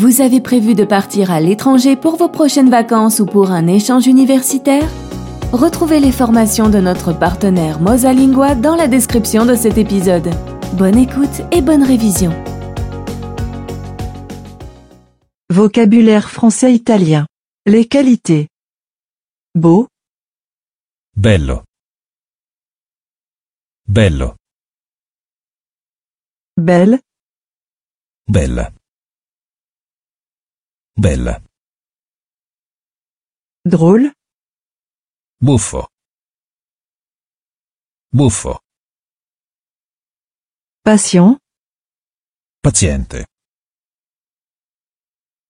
Vous avez prévu de partir à l'étranger pour vos prochaines vacances ou pour un échange universitaire? Retrouvez les formations de notre partenaire Mosalingua dans la description de cet épisode. Bonne écoute et bonne révision. Vocabulaire français-italien. Les qualités. Beau, Bello. Bello. belle, Bella. Bella. drôle, Buffo. Buffo. patient, Paziente.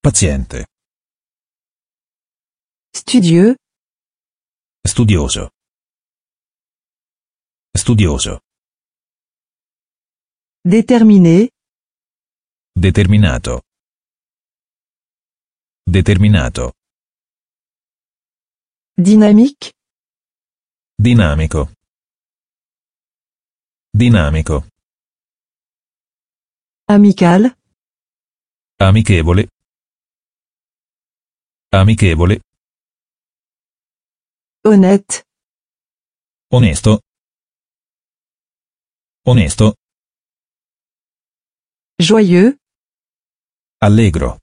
Paziente. studieux, Studioso. Studioso. déterminé, Determinato. Determinato. dynamique, Dinamico. Dinamico. amical, Amichevole. Amichevole. honnête, Onesto. Onesto. joyeux, Allegro.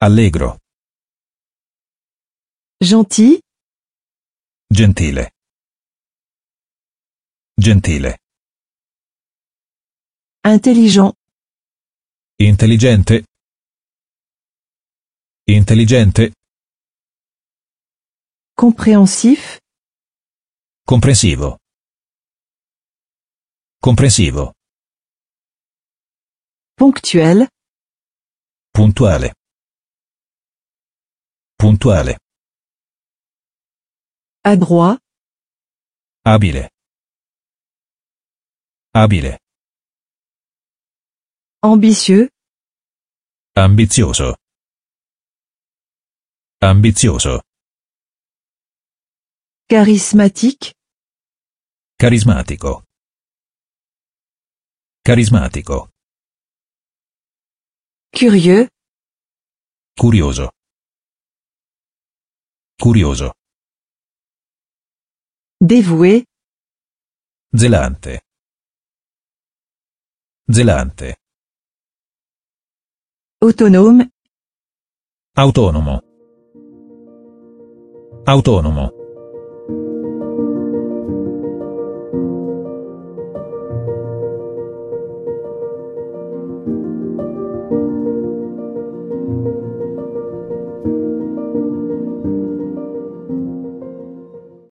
Allegro. gentil, Gentile. Gentile. intelligent, Intelligente. Intelligente. compréhensif, Comprensivo. Comprensivo. ponctuel, Puntuale. Puntuale. adroit, Abile. Abile. ambitieux, Ambizioso. Ambizioso. charismatique, Carismatico. Carismatico. curieux, Curioso. Curioso. dévoué, Zelante. Zelante. autonome, Autonomo. Autonomo.